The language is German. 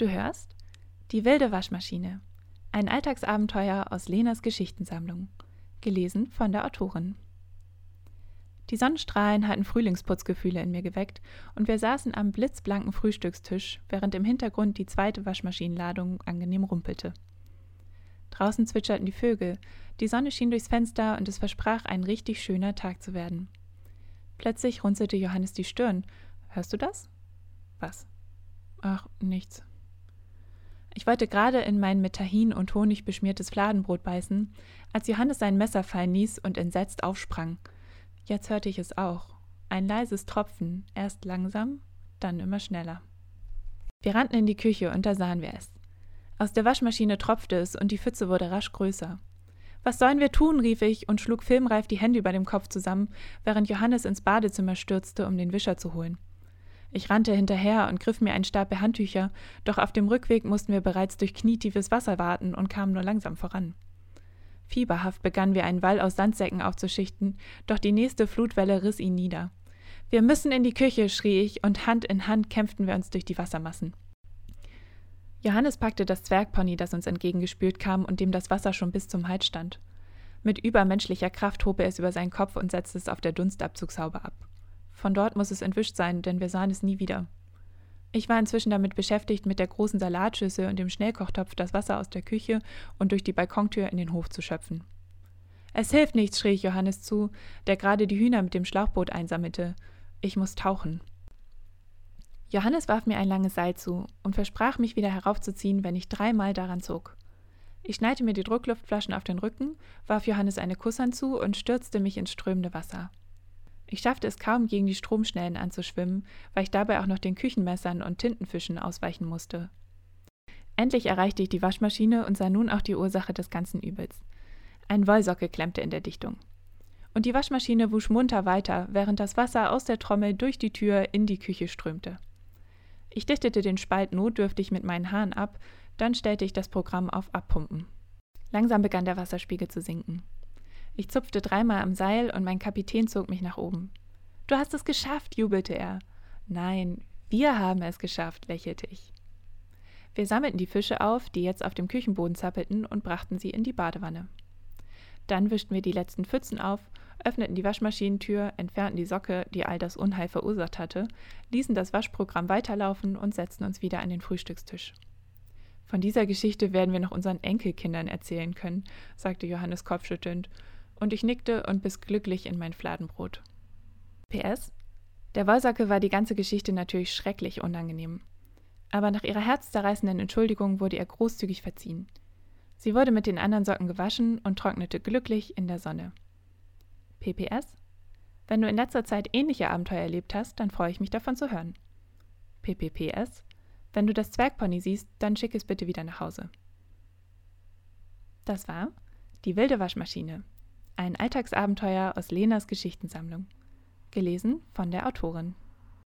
Du hörst Die wilde Waschmaschine. Ein Alltagsabenteuer aus Lenas Geschichtensammlung. Gelesen von der Autorin. Die Sonnenstrahlen hatten Frühlingsputzgefühle in mir geweckt und wir saßen am blitzblanken Frühstückstisch, während im Hintergrund die zweite Waschmaschinenladung angenehm rumpelte. Draußen zwitscherten die Vögel, die Sonne schien durchs Fenster und es versprach ein richtig schöner Tag zu werden. Plötzlich runzelte Johannes die Stirn. Hörst du das? Was? Ach, nichts. Ich wollte gerade in mein mit Tahin und Honig beschmiertes Fladenbrot beißen, als Johannes sein Messer fallen ließ und entsetzt aufsprang. Jetzt hörte ich es auch. Ein leises Tropfen, erst langsam, dann immer schneller. Wir rannten in die Küche und da sahen wir es. Aus der Waschmaschine tropfte es und die Pfütze wurde rasch größer. Was sollen wir tun? rief ich und schlug filmreif die Hände über dem Kopf zusammen, während Johannes ins Badezimmer stürzte, um den Wischer zu holen. Ich rannte hinterher und griff mir einen Stapel Handtücher, doch auf dem Rückweg mussten wir bereits durch knietiefes Wasser warten und kamen nur langsam voran. Fieberhaft begannen wir einen Wall aus Sandsäcken aufzuschichten, doch die nächste Flutwelle riss ihn nieder. Wir müssen in die Küche, schrie ich, und Hand in Hand kämpften wir uns durch die Wassermassen. Johannes packte das Zwergpony, das uns entgegengespült kam und dem das Wasser schon bis zum Hals stand. Mit übermenschlicher Kraft hob er es über seinen Kopf und setzte es auf der Dunstabzugshaube ab. Von dort muss es entwischt sein, denn wir sahen es nie wieder. Ich war inzwischen damit beschäftigt, mit der großen Salatschüssel und dem Schnellkochtopf das Wasser aus der Küche und durch die Balkontür in den Hof zu schöpfen. Es hilft nichts, schrie ich Johannes zu, der gerade die Hühner mit dem Schlauchboot einsammelte. Ich muss tauchen. Johannes warf mir ein langes Seil zu und versprach, mich wieder heraufzuziehen, wenn ich dreimal daran zog. Ich schnallte mir die Druckluftflaschen auf den Rücken, warf Johannes eine Kusshand zu und stürzte mich ins strömende Wasser. Ich schaffte es kaum, gegen die Stromschnellen anzuschwimmen, weil ich dabei auch noch den Küchenmessern und Tintenfischen ausweichen musste. Endlich erreichte ich die Waschmaschine und sah nun auch die Ursache des ganzen Übels. Ein Wollsocke klemmte in der Dichtung. Und die Waschmaschine wusch munter weiter, während das Wasser aus der Trommel durch die Tür in die Küche strömte. Ich dichtete den Spalt notdürftig mit meinen Haaren ab, dann stellte ich das Programm auf Abpumpen. Langsam begann der Wasserspiegel zu sinken. Ich zupfte dreimal am Seil und mein Kapitän zog mich nach oben. Du hast es geschafft, jubelte er. Nein, wir haben es geschafft, lächelte ich. Wir sammelten die Fische auf, die jetzt auf dem Küchenboden zappelten, und brachten sie in die Badewanne. Dann wischten wir die letzten Pfützen auf, öffneten die Waschmaschinentür, entfernten die Socke, die all das Unheil verursacht hatte, ließen das Waschprogramm weiterlaufen und setzten uns wieder an den Frühstückstisch. Von dieser Geschichte werden wir noch unseren Enkelkindern erzählen können, sagte Johannes kopfschüttelnd und ich nickte und biss glücklich in mein Fladenbrot. PS. Der Wollsacke war die ganze Geschichte natürlich schrecklich unangenehm. Aber nach ihrer herzzerreißenden Entschuldigung wurde ihr großzügig verziehen. Sie wurde mit den anderen Socken gewaschen und trocknete glücklich in der Sonne. PPS. Wenn du in letzter Zeit ähnliche Abenteuer erlebt hast, dann freue ich mich davon zu hören. PPPS. Wenn du das Zwergpony siehst, dann schick es bitte wieder nach Hause. Das war Die wilde Waschmaschine ein Alltagsabenteuer aus Lenas Geschichtensammlung. Gelesen von der Autorin.